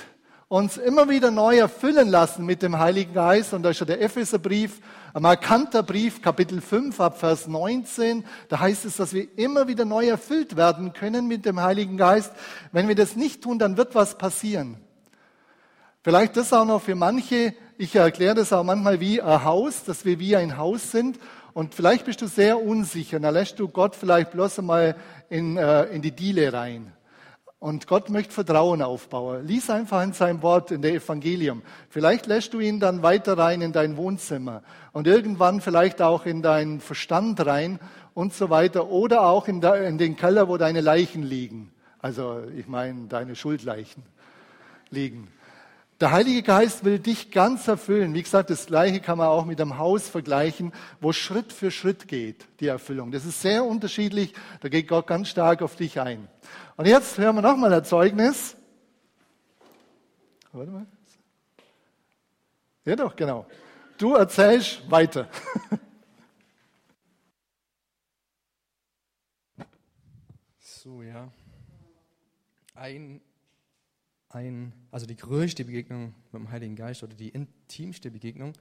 [SPEAKER 1] uns immer wieder neu erfüllen lassen mit dem Heiligen Geist, und da ist ja der Epheserbrief, ein markanter Brief, Kapitel 5 ab Vers 19, da heißt es, dass wir immer wieder neu erfüllt werden können mit dem Heiligen Geist. Wenn wir das nicht tun, dann wird was passieren. Vielleicht das auch noch für manche, Ich erkläre das auch manchmal wie ein Haus, dass wir wie ein Haus sind. Und vielleicht bist du sehr unsicher. Da lässt du Gott vielleicht bloß einmal in, äh, in die Diele rein. Und Gott möchte Vertrauen aufbauen. Lies einfach in seinem Wort, in der Evangelium. Vielleicht lässt du ihn dann weiter rein in dein Wohnzimmer und irgendwann vielleicht auch in deinen Verstand rein und so weiter oder auch in, de, in den Keller, wo deine Leichen liegen. Also ich meine, deine Schuldleichen liegen. Der Heilige Geist will dich ganz erfüllen. Wie gesagt, das Gleiche kann man auch mit einem Haus vergleichen, wo Schritt für Schritt geht, die Erfüllung. Das ist sehr unterschiedlich. Da geht Gott ganz stark auf dich ein. Und jetzt hören wir nochmal ein Zeugnis. Warte mal. Ja doch, genau. Du erzählst weiter.
[SPEAKER 2] So, ja. Ein ein, also die größte Begegnung mit dem Heiligen Geist oder die intimste Begegnung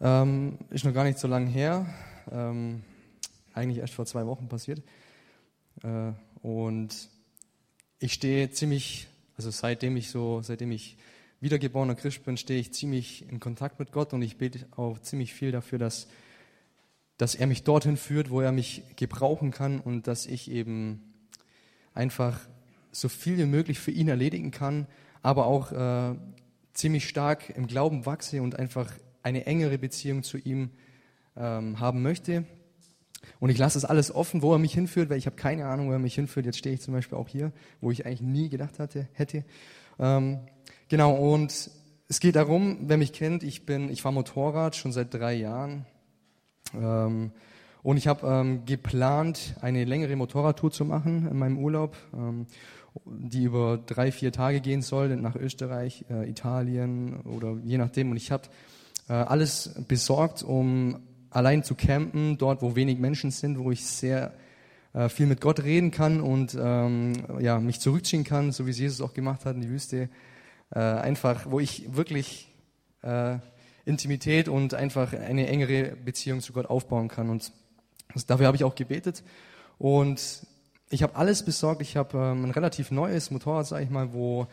[SPEAKER 2] ähm, ist noch gar nicht so lange her. Ähm, eigentlich erst vor zwei Wochen passiert. Äh, und ich stehe ziemlich, also seitdem ich so, seitdem ich wiedergeborener Christ bin, stehe ich ziemlich in Kontakt mit Gott und ich bete auch ziemlich viel dafür, dass, dass er mich dorthin führt, wo er mich gebrauchen kann und dass ich eben einfach so viel wie möglich für ihn erledigen kann, aber auch äh, ziemlich stark im Glauben wachse und einfach eine engere Beziehung zu ihm ähm, haben möchte. Und ich lasse das alles offen, wo er mich hinführt, weil ich habe keine Ahnung, wo er mich hinführt. Jetzt stehe ich zum Beispiel auch hier, wo ich eigentlich nie gedacht hatte, hätte. Ähm, genau, und es geht darum, wer mich kennt, ich bin, ich fahre Motorrad schon seit drei Jahren. Ähm, und ich habe ähm, geplant, eine längere Motorradtour zu machen in meinem Urlaub. Ähm, die über drei, vier Tage gehen soll, nach Österreich, äh, Italien oder je nachdem. Und ich habe äh, alles besorgt, um allein zu campen, dort, wo wenig Menschen sind, wo ich sehr äh, viel mit Gott reden kann und ähm, ja, mich zurückziehen kann, so wie es Jesus auch gemacht hat in die Wüste. Äh, einfach, wo ich wirklich äh, Intimität und einfach eine engere Beziehung zu Gott aufbauen kann. Und dafür habe ich auch gebetet. Und ich habe alles besorgt. Ich habe ähm, ein relativ neues Motorrad, sage ich mal, wo,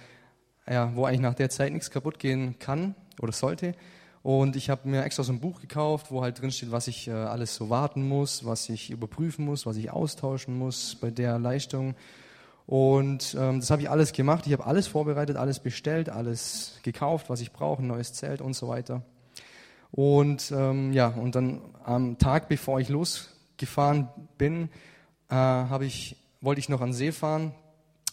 [SPEAKER 2] ja, wo eigentlich nach der Zeit nichts kaputt gehen kann oder sollte. Und ich habe mir extra so ein Buch gekauft, wo halt drin steht, was ich äh, alles so warten muss, was ich überprüfen muss, was ich austauschen muss bei der Leistung. Und ähm, das habe ich alles gemacht. Ich habe alles vorbereitet, alles bestellt, alles gekauft, was ich brauche, ein neues Zelt und so weiter. Und ähm, ja, und dann am Tag, bevor ich losgefahren bin, äh, ich wollte ich noch an See fahren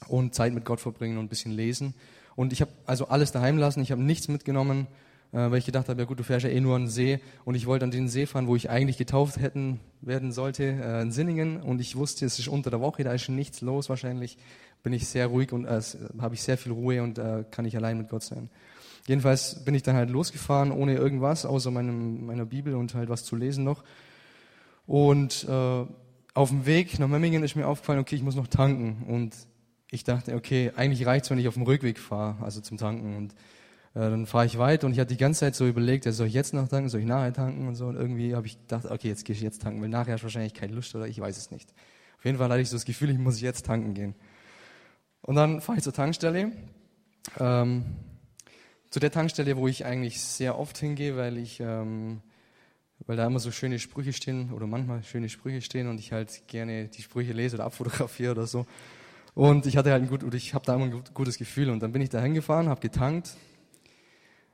[SPEAKER 2] und Zeit mit Gott verbringen und ein bisschen lesen. Und ich habe also alles daheim lassen, ich habe nichts mitgenommen, äh, weil ich gedacht habe, ja gut, du fährst ja eh nur an den See. Und ich wollte an den See fahren, wo ich eigentlich getauft hätten werden sollte, äh, in Sinningen. Und ich wusste, es ist unter der Woche, da ist nichts los wahrscheinlich. Bin ich sehr ruhig und äh, habe ich sehr viel Ruhe und äh, kann ich allein mit Gott sein. Jedenfalls bin ich dann halt losgefahren, ohne irgendwas, außer meinem, meiner Bibel und halt was zu lesen noch. Und äh, auf dem Weg nach Memmingen ist mir aufgefallen, okay, ich muss noch tanken. Und ich dachte, okay, eigentlich reicht es, wenn ich auf dem Rückweg fahre, also zum Tanken. Und äh, dann fahre ich weiter und ich hatte die ganze Zeit so überlegt, ja, soll ich jetzt noch tanken, soll ich nachher tanken und so. Und irgendwie habe ich gedacht, okay, jetzt gehe ich jetzt tanken, weil nachher hast du wahrscheinlich keine Lust oder ich weiß es nicht. Auf jeden Fall hatte ich so das Gefühl, ich muss jetzt tanken gehen. Und dann fahre ich zur Tankstelle. Ähm, zu der Tankstelle, wo ich eigentlich sehr oft hingehe, weil ich ähm, weil da immer so schöne Sprüche stehen oder manchmal schöne Sprüche stehen und ich halt gerne die Sprüche lese oder abfotografiere oder so. Und ich hatte halt ein gut, ich habe da immer ein gutes Gefühl und dann bin ich da hingefahren, habe getankt,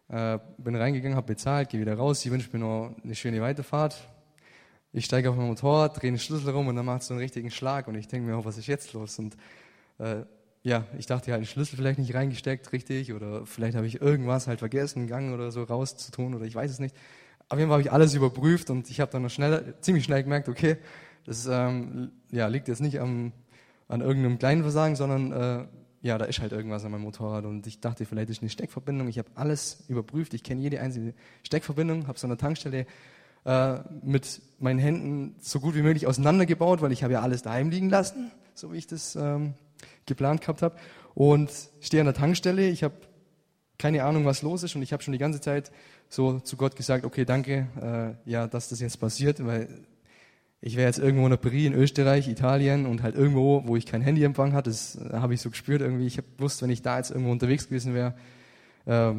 [SPEAKER 2] äh, bin reingegangen, habe bezahlt, gehe wieder raus. Sie wünscht mir noch eine schöne Weiterfahrt. Ich steige auf mein Motorrad, drehe den Schlüssel rum und dann macht es so einen richtigen Schlag und ich denke mir, oh, was ist jetzt los? Und äh, ja, ich dachte halt, den Schlüssel vielleicht nicht reingesteckt, richtig, oder vielleicht habe ich irgendwas halt vergessen, Gang oder so rauszutun oder ich weiß es nicht. Auf jeden Fall habe ich alles überprüft und ich habe dann schnell, ziemlich schnell gemerkt, okay, das ähm, ja, liegt jetzt nicht am, an irgendeinem kleinen Versagen, sondern äh, ja, da ist halt irgendwas an meinem Motorrad und ich dachte, vielleicht ist eine Steckverbindung. Ich habe alles überprüft, ich kenne jede einzelne Steckverbindung, habe so eine Tankstelle äh, mit meinen Händen so gut wie möglich auseinandergebaut, weil ich habe ja alles daheim liegen lassen, so wie ich das ähm, geplant gehabt habe. Und stehe an der Tankstelle, ich habe keine Ahnung, was los ist und ich habe schon die ganze Zeit so zu Gott gesagt, okay, danke, äh, ja, dass das jetzt passiert, weil ich wäre jetzt irgendwo in der Peri in Österreich, Italien und halt irgendwo, wo ich kein Handyempfang hatte, das äh, habe ich so gespürt irgendwie. Ich habe gewusst, wenn ich da jetzt irgendwo unterwegs gewesen wäre, äh,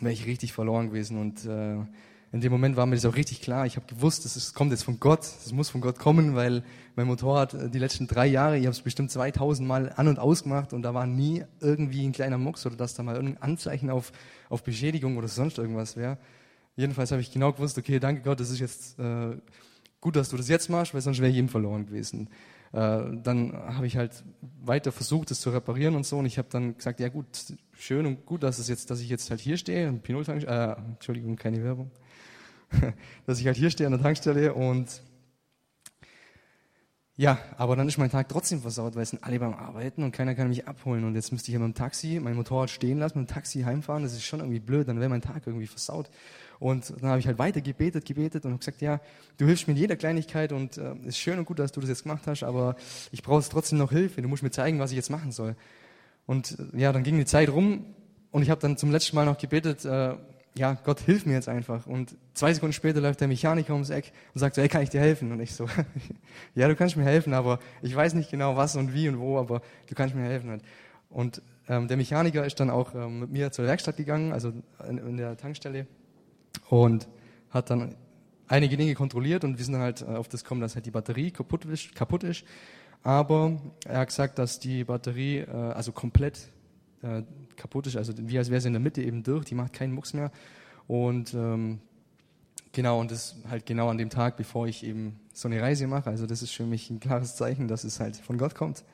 [SPEAKER 2] wäre ich richtig verloren gewesen. Und äh, in dem Moment war mir das auch richtig klar. Ich habe gewusst, es kommt jetzt von Gott, es muss von Gott kommen, weil mein Motorrad äh, die letzten drei Jahre, ich habe es bestimmt 2000 Mal an und ausgemacht und da war nie irgendwie ein kleiner Mucks oder dass da mal irgendein Anzeichen auf, auf Beschädigung oder sonst irgendwas wäre. Jedenfalls habe ich genau gewusst, okay, danke Gott, das ist jetzt äh, gut, dass du das jetzt machst, weil sonst wäre ich eben verloren gewesen. Äh, dann habe ich halt weiter versucht, das zu reparieren und so und ich habe dann gesagt, ja gut, schön und gut, dass es jetzt, dass ich jetzt halt hier stehe, Pinoltank, äh, Entschuldigung, keine Werbung dass ich halt hier stehe an der Tankstelle und ja, aber dann ist mein Tag trotzdem versaut, weil es sind alle beim Arbeiten und keiner kann mich abholen. Und jetzt müsste ich ja mit dem Taxi mein Motorrad stehen lassen, mit dem Taxi heimfahren. Das ist schon irgendwie blöd, dann wäre mein Tag irgendwie versaut. Und dann habe ich halt weiter gebetet, gebetet und gesagt, ja, du hilfst mir in jeder Kleinigkeit und äh, ist schön und gut, dass du das jetzt gemacht hast, aber ich brauche trotzdem noch Hilfe. Du musst mir zeigen, was ich jetzt machen soll. Und äh, ja, dann ging die Zeit rum und ich habe dann zum letzten Mal noch gebetet, äh, ja, Gott, hilf mir jetzt einfach. Und zwei Sekunden später läuft der Mechaniker ums Eck und sagt so, hey, kann ich dir helfen? Und ich so, ja, du kannst mir helfen, aber ich weiß nicht genau was und wie und wo, aber du kannst mir helfen. Und ähm, der Mechaniker ist dann auch ähm, mit mir zur Werkstatt gegangen, also in, in, der Tankstelle, und hat dann einige Dinge kontrolliert und wir sind halt äh, auf das gekommen, dass halt die Batterie kaputt ist. Kaputt ist. Aber er hat gesagt, dass die Batterie äh, also komplett äh, kaputt ist, also wie als wäre sie in der Mitte eben durch, die macht keinen Mucks mehr. Und ähm, genau, und das halt genau an dem Tag, bevor ich eben so eine Reise mache. Also das ist für mich ein klares Zeichen, dass es halt von Gott kommt.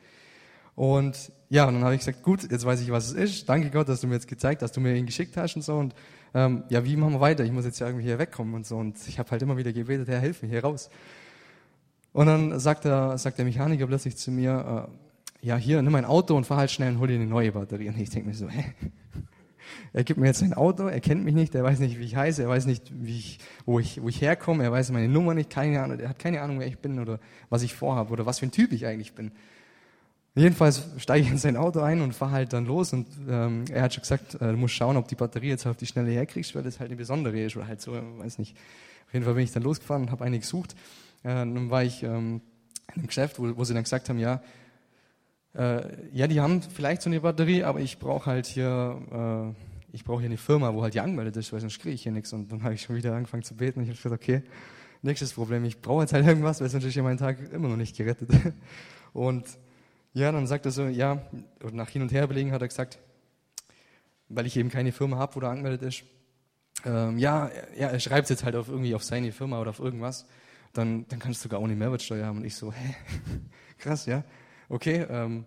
[SPEAKER 2] Und ja, und dann habe ich gesagt, gut, jetzt weiß ich, was es ist. Danke Gott, dass du mir jetzt gezeigt, dass du mir ihn geschickt hast und so. Und ähm, ja, wie machen wir weiter? Ich muss jetzt ja irgendwie hier wegkommen und so. Und ich habe halt immer wieder gebetet, Herr, hilf mir hier raus. Und dann sagt der, sagt der Mechaniker plötzlich zu mir, äh, ja, hier, nimm mein Auto und fahr halt schnell und hol dir eine neue Batterie. Und ich denke mir so, hä? Er gibt mir jetzt ein Auto, er kennt mich nicht, er weiß nicht, wie ich heiße, er weiß nicht, wie ich, wo, ich, wo ich herkomme, er weiß meine Nummer nicht, keine Ahnung, er hat keine Ahnung, wer ich bin oder was ich vorhabe oder was für ein Typ ich eigentlich bin. Jedenfalls steige ich in sein Auto ein und fahre halt dann los und ähm, er hat schon gesagt, äh, du musst schauen, ob die Batterie jetzt auf die Schnelle herkriegst, weil das halt eine besondere ist oder halt so, weiß nicht. Auf jeden Fall bin ich dann losgefahren und habe eine gesucht. Äh, dann war ich ähm, in einem Geschäft, wo, wo sie dann gesagt haben, ja, äh, ja, die haben vielleicht so eine Batterie, aber ich brauche halt hier, äh, ich brauche hier eine Firma, wo halt die angemeldet ist, weil sonst kriege ich hier nichts. Und dann habe ich schon wieder angefangen zu beten und ich habe gesagt, okay, nächstes Problem, ich brauche jetzt halt irgendwas, weil sonst ist ja mein Tag immer noch nicht gerettet. Und ja, dann sagt er so, ja, und nach hin und her belegen hat er gesagt, weil ich eben keine Firma habe, wo er angemeldet ist, ähm, ja, ja, er schreibt jetzt halt auf irgendwie auf seine Firma oder auf irgendwas, dann, dann kannst du sogar ohne Mehrwertsteuer haben. Und ich so, hä? Krass, ja okay, ähm,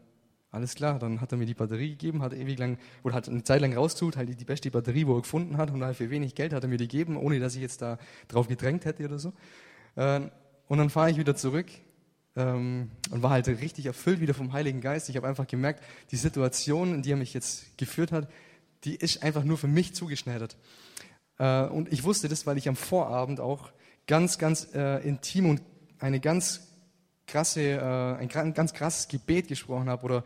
[SPEAKER 2] alles klar, dann hat er mir die Batterie gegeben, hat ewig lang, oder hat eine Zeit lang raustut, halt die, beste Batterie, wo er gefunden hat, und halt für wenig Geld hat er mir die gegeben, ohne dass ich jetzt da drauf gedrängt hätte oder so. Ähm, und dann fahre ich wieder zurück ähm, und war halt richtig erfüllt wieder vom Heiligen Geist. Ich habe einfach gemerkt, die Situation, in die er mich jetzt geführt hat, die ist einfach nur für mich zugeschneidert. Äh, und ich wusste das, weil ich am Vorabend auch ganz, ganz äh, intim und eine ganz krasse, äh, ein ganz krasses Gebet gesprochen habe oder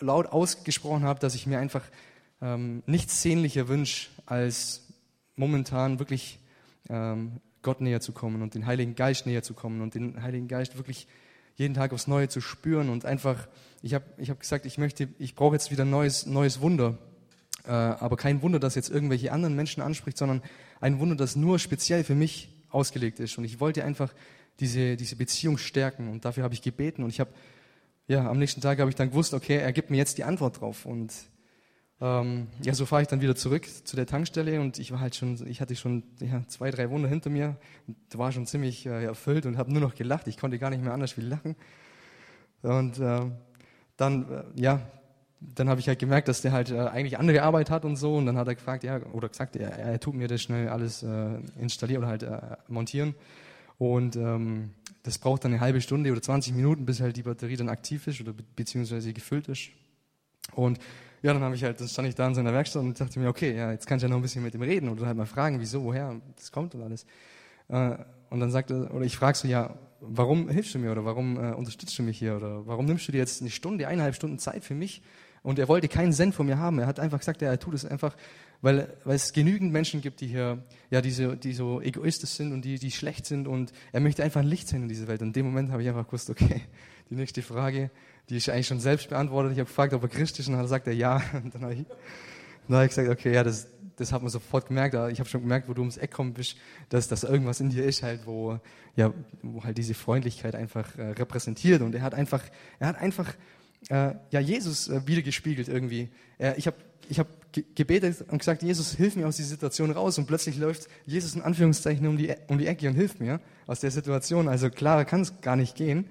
[SPEAKER 2] laut ausgesprochen habe, dass ich mir einfach ähm, nichts sehnlicher wünsche, als momentan wirklich ähm, Gott näher zu kommen und den Heiligen Geist näher zu kommen und den Heiligen Geist wirklich jeden Tag aufs Neue zu spüren und einfach, ich habe ich hab gesagt, ich möchte, ich brauche jetzt wieder ein neues, neues Wunder, äh, aber kein Wunder, das jetzt irgendwelche anderen Menschen anspricht, sondern ein Wunder, das nur speziell für mich ausgelegt ist. Und ich wollte einfach diese, diese Beziehung stärken. Und dafür habe ich gebeten. Und ich habe, ja, am nächsten Tag habe ich dann gewusst, okay, er gibt mir jetzt die Antwort drauf. Und ähm, ja, so fahre ich dann wieder zurück zu der Tankstelle und ich war halt schon, ich hatte schon ja, zwei, drei Wunder hinter mir, und war schon ziemlich äh, erfüllt und habe nur noch gelacht. Ich konnte gar nicht mehr anders wie lachen. Und äh, dann, äh, ja, dann habe ich halt gemerkt, dass der halt äh, eigentlich andere Arbeit hat und so. Und dann hat er gefragt, ja, oder gesagt, er, er tut mir das schnell alles äh, installieren oder halt äh, montieren. Und ähm, das braucht dann eine halbe Stunde oder 20 Minuten, bis halt die Batterie dann aktiv ist oder be beziehungsweise gefüllt ist. Und ja, dann habe ich halt, dann stand ich da in seiner Werkstatt und dachte mir, okay, ja, jetzt kann ich ja noch ein bisschen mit ihm reden oder halt mal fragen, wieso, woher das kommt und alles. Äh, und dann sagt er, oder ich frage so, ja, warum hilfst du mir oder warum äh, unterstützt du mich hier oder warum nimmst du dir jetzt eine Stunde, eineinhalb Stunden Zeit für mich? Und er wollte keinen Cent von mir haben. Er hat einfach gesagt, er tut es einfach, weil, weil es genügend Menschen gibt, die hier, ja, diese, die so egoistisch sind und die, die schlecht sind und er möchte einfach ein Licht sein in dieser Welt. Und in dem Moment habe ich einfach gewusst, okay, die nächste Frage, die ist eigentlich schon selbst beantwortet. Ich habe gefragt, ob er christlich ist und dann sagt er ja. Und dann habe ich, dann habe ich gesagt, okay, ja, das, das hat man sofort gemerkt. Ich habe schon gemerkt, wo du ums Eck kommen bist, dass das irgendwas in dir ist, halt, wo, ja, wo halt diese Freundlichkeit einfach äh, repräsentiert. Und er hat einfach, er hat einfach äh, ja, Jesus äh, wiedergespiegelt irgendwie. Äh, ich habe ich hab gebetet und gesagt, Jesus, hilf mir aus dieser Situation raus. Und plötzlich läuft Jesus in Anführungszeichen um die, e-, um die Ecke und hilft mir aus der Situation. Also klarer kann es gar nicht gehen.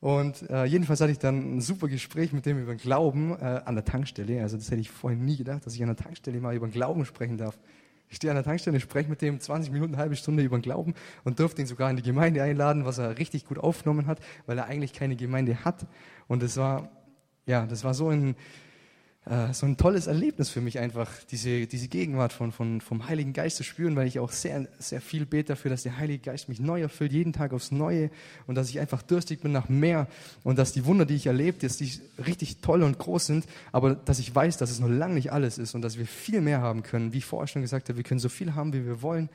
[SPEAKER 2] Und äh, jedenfalls hatte ich dann ein super Gespräch mit dem über den Glauben äh, an der Tankstelle. Also das hätte ich vorhin nie gedacht, dass ich an der Tankstelle mal über den Glauben sprechen darf. Ich stehe an der Tankstelle, spreche mit dem 20 Minuten, eine halbe Stunde über den Glauben und durfte ihn sogar in die Gemeinde einladen, was er richtig gut aufgenommen hat, weil er eigentlich keine Gemeinde hat. Und das war, ja, das war so ein, äh, so ein tolles Erlebnis für mich einfach, diese, diese Gegenwart von, von, vom Heiligen Geist zu spüren, weil ich auch sehr, sehr viel bete dafür, dass der Heilige Geist mich neu erfüllt, jeden Tag aufs Neue und dass ich einfach durstig bin nach mehr und dass die Wunder, die ich erlebt, dass die richtig toll und groß sind, aber dass ich weiß, dass es noch lange nicht alles ist und dass wir viel mehr haben können. Wie ich vorher schon gesagt habe, wir können so viel haben, wie wir wollen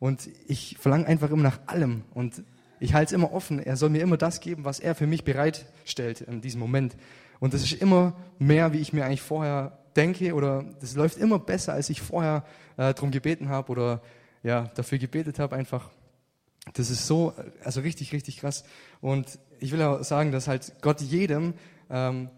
[SPEAKER 2] und ich verlange einfach immer nach allem und ich halte es immer offen. Er soll mir immer das geben, was er für mich bereitstellt in diesem Moment. Und das ist immer mehr, wie ich mir eigentlich vorher denke, oder das läuft immer besser, als ich vorher äh, darum gebeten habe oder ja, dafür gebetet habe einfach. Das ist so, also richtig, richtig krass. Und ich will auch sagen, dass halt Gott jedem, ähm,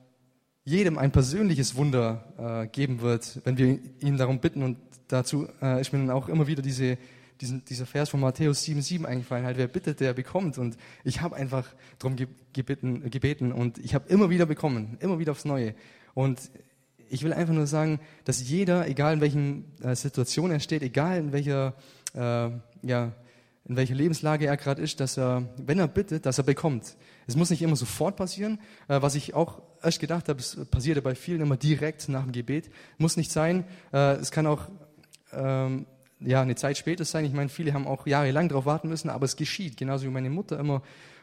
[SPEAKER 2] jedem ein persönliches Wunder äh, geben wird, wenn wir ihn darum bitten. Und dazu äh, ist mir dann auch immer wieder diese diesen, dieser Vers von Matthäus 7,7 eingefallen, halt, wer bittet, der bekommt. Und ich habe einfach darum gebeten, gebeten und ich habe immer wieder bekommen, immer wieder aufs Neue. Und ich will einfach nur sagen, dass jeder, egal in welchen äh, Situation er steht, egal in welcher, äh, ja, in welcher Lebenslage er gerade ist, dass er, wenn er bittet, dass er bekommt. Es muss nicht immer sofort passieren. Äh, was ich auch erst gedacht habe, es passierte bei vielen immer direkt nach dem Gebet. Muss nicht sein. Äh, es kann auch ähm, ja, eine Zeit später sein. Ich meine, viele haben auch jahrelang darauf warten müssen, aber es geschieht. Genauso wie meine Mutter immer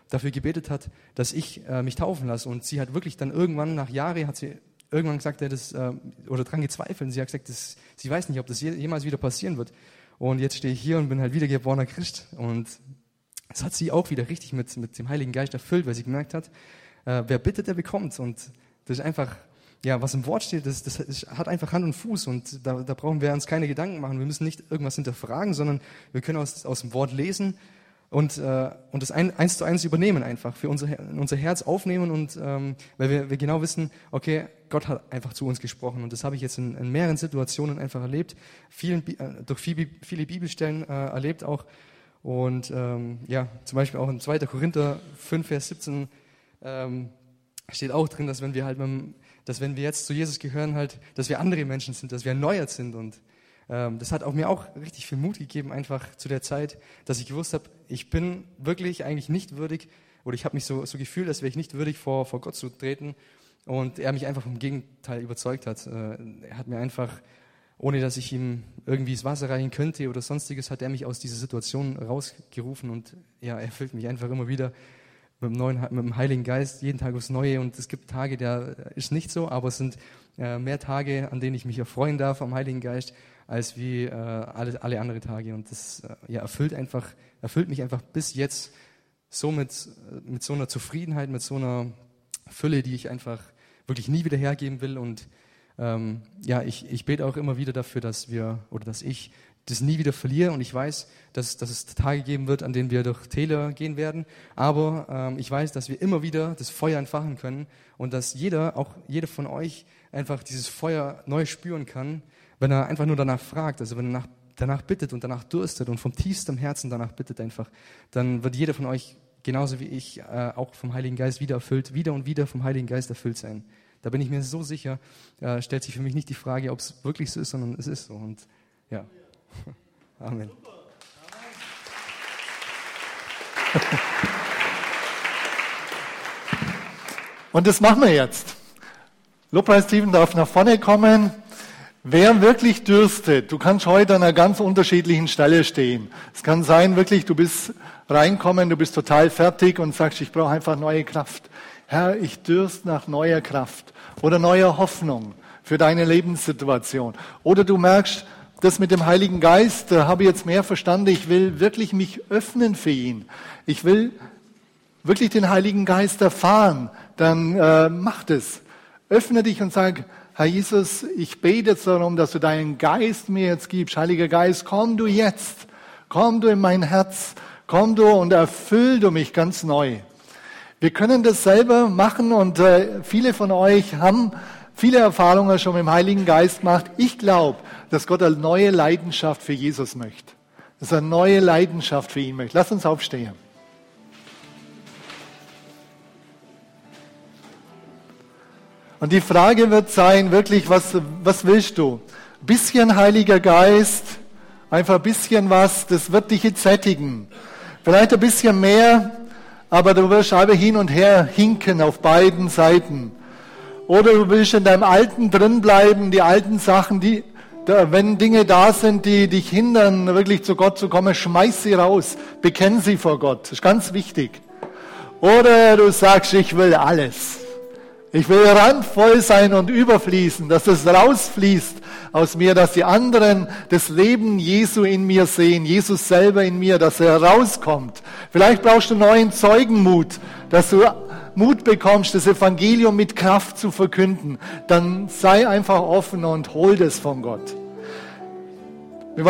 [SPEAKER 2] dafür gebetet hat, dass ich äh, mich taufen lasse. Und sie hat wirklich dann irgendwann, nach Jahren, hat sie irgendwann gesagt, ja, das, äh, oder dran gezweifelt. Sie hat gesagt, das, sie weiß nicht, ob das jemals wieder passieren wird. Und jetzt stehe ich hier und bin halt wiedergeborener Christ. Und das hat sie auch wieder richtig mit, mit dem Heiligen Geist erfüllt, weil sie gemerkt hat, äh, wer bittet, der bekommt. Und das ist einfach ja, was im Wort steht, das, das hat einfach Hand und Fuß und da, da brauchen wir uns keine Gedanken machen. Wir müssen nicht irgendwas hinterfragen, sondern wir können aus, aus dem Wort lesen und, äh, und das ein, eins zu eins übernehmen einfach, für unser, unser Herz aufnehmen und ähm, weil wir, wir genau wissen, okay, Gott hat einfach zu uns gesprochen und das habe ich jetzt in, in mehreren Situationen einfach erlebt, vielen, äh, durch viele, viele Bibelstellen äh, erlebt auch und ähm, ja, zum Beispiel auch in 2. Korinther 5, Vers 17 ähm, steht auch drin, dass wenn wir halt mit dem dass wenn wir jetzt zu Jesus gehören, halt, dass wir andere Menschen sind, dass wir erneuert sind. Und ähm, das hat auch mir auch richtig viel Mut gegeben, einfach zu der Zeit, dass ich gewusst habe, ich bin wirklich eigentlich nicht würdig, oder ich habe mich so, so gefühlt, als wäre ich nicht würdig, vor, vor Gott zu treten. Und er mich einfach vom Gegenteil überzeugt hat. Äh, er hat mir einfach, ohne dass ich ihm irgendwie das Wasser reichen könnte oder sonstiges, hat er mich aus dieser Situation rausgerufen und ja, er füllt mich einfach immer wieder mit dem, neuen, mit dem Heiligen Geist jeden Tag aufs Neue. Und es gibt Tage, der ist nicht so, aber es sind äh, mehr Tage, an denen ich mich erfreuen darf am Heiligen Geist, als wie äh, alle, alle andere Tage. Und das äh, ja, erfüllt, einfach, erfüllt mich einfach bis jetzt so mit, mit so einer Zufriedenheit, mit so einer Fülle, die ich einfach wirklich nie wieder hergeben will. Und ähm, ja, ich, ich bete auch immer wieder dafür, dass wir oder dass ich das nie wieder verliere und ich weiß, dass, dass es Tage geben wird, an denen wir durch Täler gehen werden. Aber ähm, ich weiß, dass wir immer wieder das Feuer entfachen können und dass jeder, auch jeder von euch, einfach dieses Feuer neu spüren kann, wenn er einfach nur danach fragt, also wenn er nach, danach bittet und danach durstet und vom tiefstem Herzen danach bittet einfach, dann wird jeder von euch, genauso wie ich, äh, auch vom Heiligen Geist wieder erfüllt, wieder und wieder vom Heiligen Geist erfüllt sein. Da bin ich mir so sicher, äh, stellt sich für mich nicht die Frage, ob es wirklich so ist, sondern es ist so. Und ja. Amen.
[SPEAKER 1] Und das machen wir jetzt. Lobpreis-Team darf nach vorne kommen. Wer wirklich dürstet, du kannst heute an einer ganz unterschiedlichen Stelle stehen. Es kann sein, wirklich, du bist reinkommen, du bist total fertig und sagst, ich brauche einfach neue Kraft. Herr, ich dürst nach neuer Kraft oder neuer Hoffnung für deine Lebenssituation. Oder du merkst, das mit dem Heiligen Geist da habe ich jetzt mehr verstanden. Ich will wirklich mich öffnen für ihn. Ich will wirklich den Heiligen Geist erfahren. Dann äh, mach es. Öffne dich und sag, Herr Jesus, ich bete jetzt darum, dass du deinen Geist mir jetzt gibst. Heiliger Geist, komm du jetzt. Komm du in mein Herz. Komm du und erfüll du mich ganz neu. Wir können das selber machen und äh, viele von euch haben viele Erfahrungen schon mit dem Heiligen Geist gemacht. Ich glaube, dass Gott eine neue Leidenschaft für Jesus möchte. Dass er eine neue Leidenschaft für ihn möchte. Lass uns aufstehen. Und die Frage wird sein, wirklich, was, was willst du? Ein bisschen Heiliger Geist, einfach ein bisschen was, das wird dich jetzt sättigen. Vielleicht ein bisschen mehr, aber du wirst aber hin und her hinken auf beiden Seiten. Oder du willst in deinem Alten drin bleiben, die alten Sachen, die, wenn Dinge da sind, die dich hindern, wirklich zu Gott zu kommen, schmeiß sie raus, bekenn sie vor Gott. Das ist ganz wichtig. Oder du sagst, ich will alles. Ich will randvoll sein und überfließen, dass es rausfließt aus mir, dass die anderen das Leben Jesu in mir sehen, Jesus selber in mir, dass er rauskommt. Vielleicht brauchst du neuen Zeugenmut, dass du Mut bekommst, das Evangelium mit Kraft zu verkünden. Dann sei einfach offen und hol das von Gott. Wir